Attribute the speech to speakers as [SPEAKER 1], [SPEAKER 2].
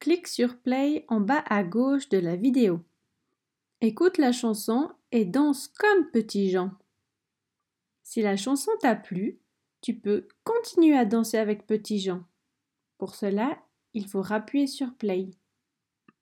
[SPEAKER 1] clique sur Play en bas à gauche de la vidéo. Écoute la chanson et danse comme Petit Jean. Si la chanson t'a plu, tu peux continuer à danser avec Petit Jean. Pour cela, il faut appuyer sur Play.